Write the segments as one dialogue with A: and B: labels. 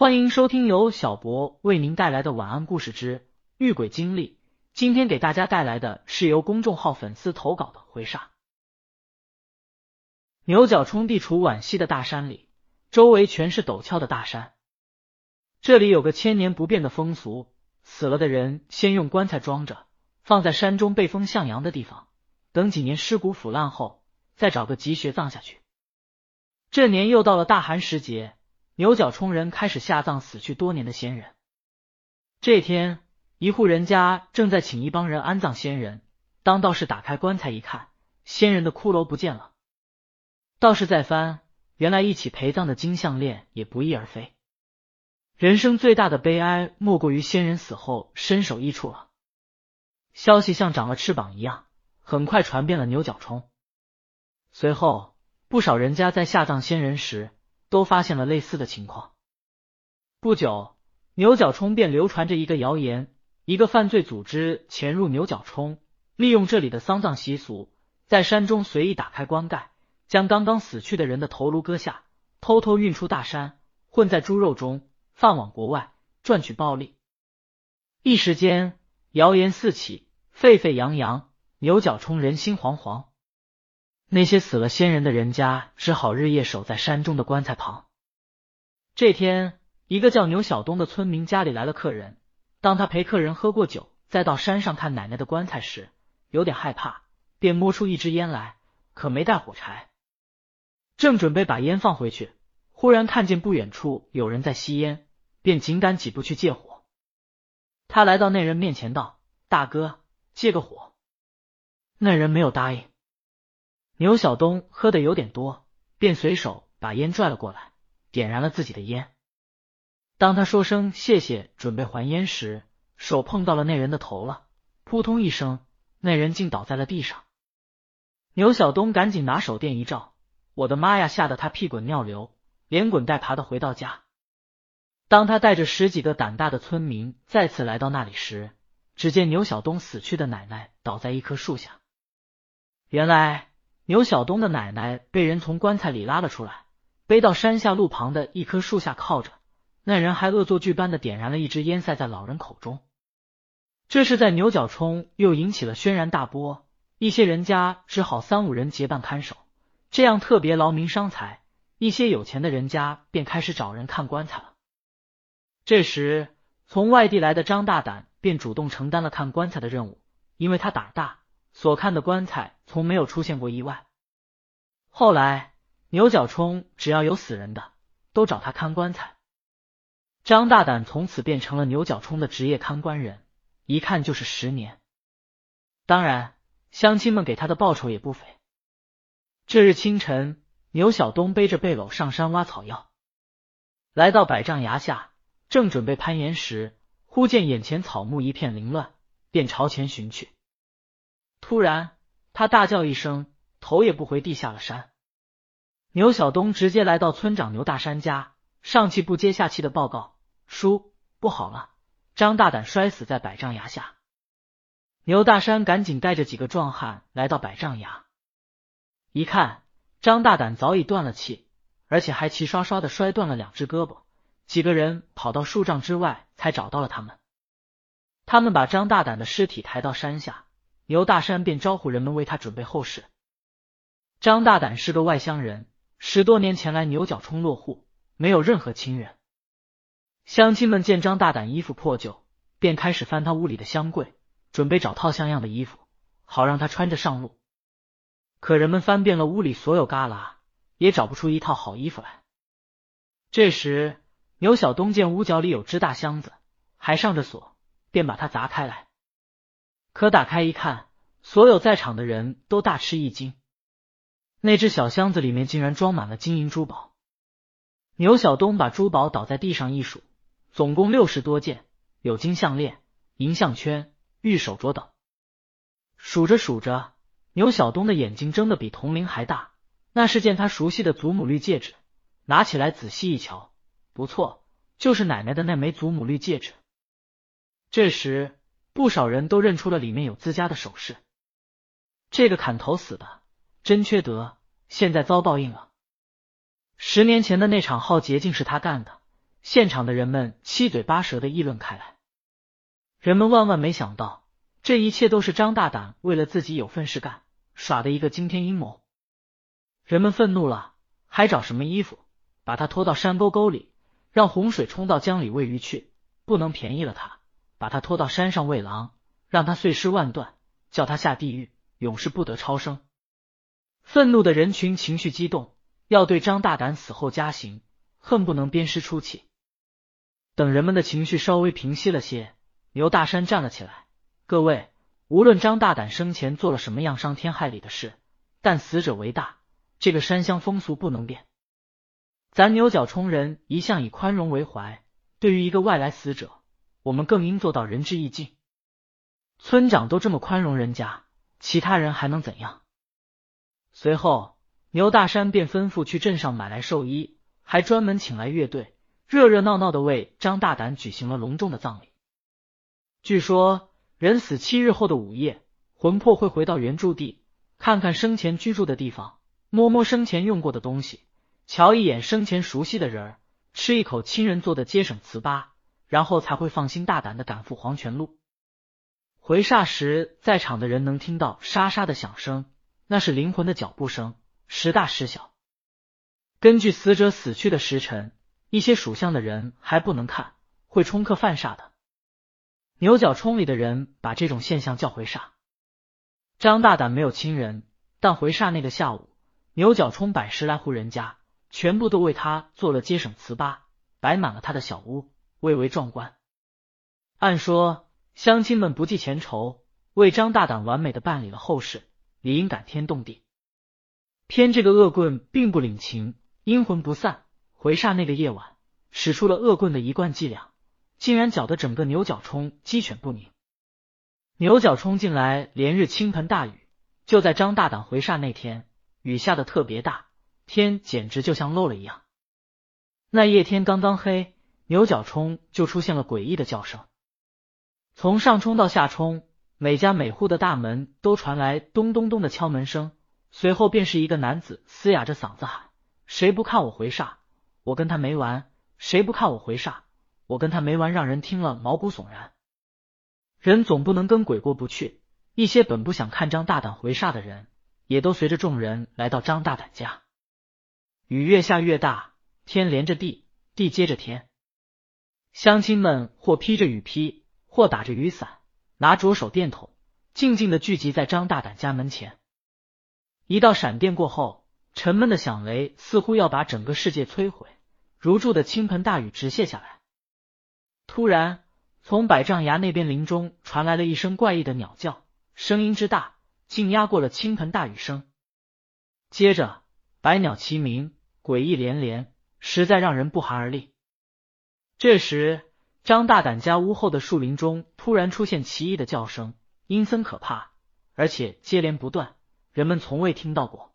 A: 欢迎收听由小博为您带来的晚安故事之遇鬼经历。今天给大家带来的是由公众号粉丝投稿的回煞。牛角冲地处皖西的大山里，周围全是陡峭的大山。这里有个千年不变的风俗：死了的人先用棺材装着，放在山中背风向阳的地方，等几年尸骨腐烂后，再找个吉穴葬下去。这年又到了大寒时节。牛角冲人开始下葬死去多年的先人。这天，一户人家正在请一帮人安葬先人。当道士打开棺材一看，先人的骷髅不见了。道士再翻，原来一起陪葬的金项链也不翼而飞。人生最大的悲哀，莫过于先人死后身首异处了。消息像长了翅膀一样，很快传遍了牛角冲。随后，不少人家在下葬先人时。都发现了类似的情况。不久，牛角冲便流传着一个谣言：一个犯罪组织潜入牛角冲，利用这里的丧葬习俗，在山中随意打开棺盖，将刚刚死去的人的头颅割下，偷偷运出大山，混在猪肉中，放往国外赚取暴利。一时间，谣言四起，沸沸扬扬，牛角冲人心惶惶。那些死了先人的人家，只好日夜守在山中的棺材旁。这天，一个叫牛小东的村民家里来了客人。当他陪客人喝过酒，再到山上看奶奶的棺材时，有点害怕，便摸出一支烟来，可没带火柴。正准备把烟放回去，忽然看见不远处有人在吸烟，便紧赶几步去借火。他来到那人面前道：“大哥，借个火。”那人没有答应。牛小东喝的有点多，便随手把烟拽了过来，点燃了自己的烟。当他说声谢谢，准备还烟时，手碰到了那人的头了，扑通一声，那人竟倒在了地上。牛小东赶紧拿手电一照，我的妈呀！吓得他屁滚尿流，连滚带爬的回到家。当他带着十几个胆大的村民再次来到那里时，只见牛小东死去的奶奶倒在一棵树下。原来。牛小东的奶奶被人从棺材里拉了出来，背到山下路旁的一棵树下靠着。那人还恶作剧般的点燃了一支烟，塞在老人口中。这是在牛角冲又引起了轩然大波，一些人家只好三五人结伴看守，这样特别劳民伤财。一些有钱的人家便开始找人看棺材了。这时，从外地来的张大胆便主动承担了看棺材的任务，因为他胆大。所看的棺材从没有出现过意外。后来牛角冲只要有死人的，都找他看棺材。张大胆从此变成了牛角冲的职业看棺人，一看就是十年。当然，乡亲们给他的报酬也不菲。这日清晨，牛小东背着背篓上山挖草药，来到百丈崖下，正准备攀岩时，忽见眼前草木一片凌乱，便朝前寻去。突然，他大叫一声，头也不回地下了山。牛小东直接来到村长牛大山家，上气不接下气的报告：“叔，不好了，张大胆摔死在百丈崖下。”牛大山赶紧带着几个壮汉来到百丈崖，一看，张大胆早已断了气，而且还齐刷刷的摔断了两只胳膊。几个人跑到数丈之外，才找到了他们。他们把张大胆的尸体抬到山下。牛大山便招呼人们为他准备后事。张大胆是个外乡人，十多年前来牛角冲落户，没有任何亲人。乡亲们见张大胆衣服破旧，便开始翻他屋里的箱柜，准备找套像样的衣服，好让他穿着上路。可人们翻遍了屋里所有旮旯，也找不出一套好衣服来。这时，牛小东见屋角里有只大箱子，还上着锁，便把它砸开来。可打开一看，所有在场的人都大吃一惊。那只小箱子里面竟然装满了金银珠宝。牛小东把珠宝倒在地上一数，总共六十多件，有金项链、银项圈、玉手镯等。数着数着，牛小东的眼睛睁得比铜铃还大。那是件他熟悉的祖母绿戒指，拿起来仔细一瞧，不错，就是奶奶的那枚祖母绿戒指。这时。不少人都认出了里面有自家的首饰。这个砍头死的真缺德，现在遭报应了。十年前的那场浩劫竟是他干的，现场的人们七嘴八舌的议论开来。人们万万没想到，这一切都是张大胆为了自己有份事干耍的一个惊天阴谋。人们愤怒了，还找什么衣服，把他拖到山沟沟里，让洪水冲到江里喂鱼去。不能便宜了他，把他拖到山上喂狼，让他碎尸万段，叫他下地狱，永世不得超生。愤怒的人群情绪激动，要对张大胆死后加刑，恨不能鞭尸出气。等人们的情绪稍微平息了些。牛大山站了起来，各位，无论张大胆生前做了什么样伤天害理的事，但死者为大，这个山乡风俗不能变。咱牛角冲人一向以宽容为怀，对于一个外来死者，我们更应做到仁至义尽。村长都这么宽容人家，其他人还能怎样？随后，牛大山便吩咐去镇上买来寿衣，还专门请来乐队，热热闹闹的为张大胆举行了隆重的葬礼。据说人死七日后的午夜，魂魄会回到原住地，看看生前居住的地方，摸摸生前用过的东西，瞧一眼生前熟悉的人儿，吃一口亲人做的节省糍粑，然后才会放心大胆的赶赴黄泉路。回煞时，在场的人能听到沙沙的响声，那是灵魂的脚步声，时大时小。根据死者死去的时辰，一些属相的人还不能看，会冲克犯煞的。牛角冲里的人把这种现象叫回煞。张大胆没有亲人，但回煞那个下午，牛角冲百十来户人家全部都为他做了接省糍粑，摆满了他的小屋，蔚为壮观。按说乡亲们不计前仇，为张大胆完美的办理了后事，理应感天动地。偏这个恶棍并不领情，阴魂不散，回煞那个夜晚，使出了恶棍的一贯伎俩。竟然搅得整个牛角冲鸡犬不宁。牛角冲进来连日倾盆大雨，就在张大胆回煞那天，雨下的特别大，天简直就像漏了一样。那夜天刚刚黑，牛角冲就出现了诡异的叫声，从上冲到下冲，每家每户的大门都传来咚咚咚的敲门声，随后便是一个男子嘶哑着嗓子喊：“谁不看我回煞，我跟他没完！谁不看我回煞！”我跟他没完，让人听了毛骨悚然。人总不能跟鬼过不去，一些本不想看张大胆回煞的人，也都随着众人来到张大胆家。雨越下越大，天连着地，地接着天。乡亲们或披着雨披，或打着雨伞，拿着手电筒，静静的聚集在张大胆家门前。一道闪电过后，沉闷的响雷似乎要把整个世界摧毁，如注的倾盆大雨直泻下来。突然，从百丈崖那边林中传来了一声怪异的鸟叫，声音之大，竟压过了倾盆大雨声。接着，百鸟齐鸣，诡异连连，实在让人不寒而栗。这时，张大胆家屋后的树林中突然出现奇异的叫声，阴森可怕，而且接连不断，人们从未听到过。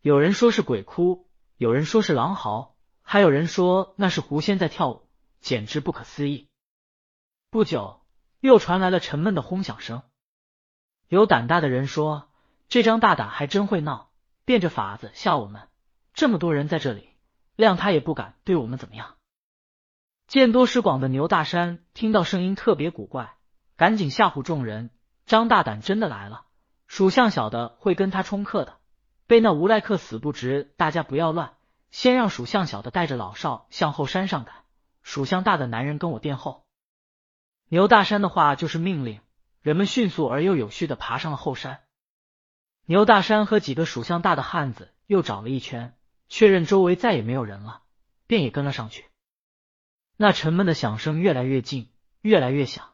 A: 有人说是鬼哭，有人说是狼嚎，还有人说那是狐仙在跳舞。简直不可思议！不久，又传来了沉闷的轰响声。有胆大的人说：“这张大胆还真会闹，变着法子吓我们。这么多人在这里，谅他也不敢对我们怎么样。”见多识广的牛大山听到声音特别古怪，赶紧吓唬众人：“张大胆真的来了，属相小的会跟他冲克的。被那无赖克死不值，大家不要乱，先让属相小的带着老少向后山上赶。”属相大的男人跟我殿后。牛大山的话就是命令，人们迅速而又有序的爬上了后山。牛大山和几个属相大的汉子又找了一圈，确认周围再也没有人了，便也跟了上去。那沉闷的响声越来越近，越来越响。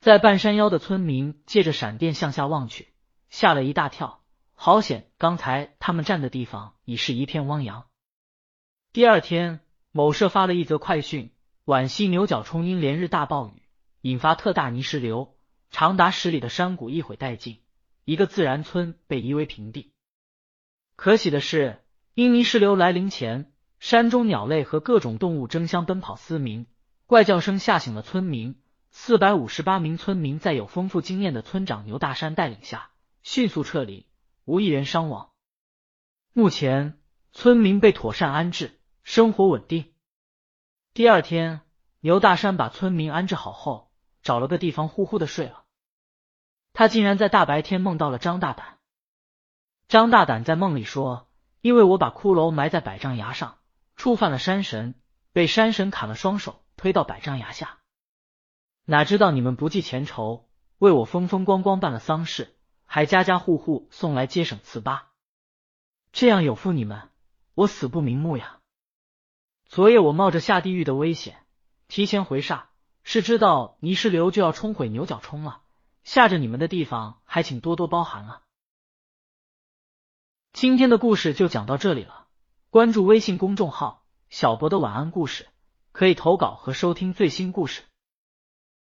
A: 在半山腰的村民借着闪电向下望去，吓了一大跳。好险，刚才他们站的地方已是一片汪洋。第二天。某社发了一则快讯：皖西牛角冲因连日大暴雨，引发特大泥石流，长达十里的山谷一毁殆尽，一个自然村被夷为平地。可喜的是，因泥石流来临前，山中鸟类和各种动物争相奔跑嘶鸣，怪叫声吓醒了村民。四百五十八名村民在有丰富经验的村长牛大山带领下，迅速撤离，无一人伤亡。目前，村民被妥善安置。生活稳定。第二天，牛大山把村民安置好后，找了个地方呼呼的睡了。他竟然在大白天梦到了张大胆。张大胆在梦里说：“因为我把骷髅埋在百丈崖上，触犯了山神，被山神砍了双手，推到百丈崖下。哪知道你们不计前仇，为我风风光光办了丧事，还家家户户送来接省糍粑，这样有负你们，我死不瞑目呀！”昨夜我冒着下地狱的危险，提前回煞，是知道泥石流就要冲毁牛角冲了，吓着你们的地方还请多多包涵了。今天的故事就讲到这里了，关注微信公众号“小博的晚安故事”，可以投稿和收听最新故事。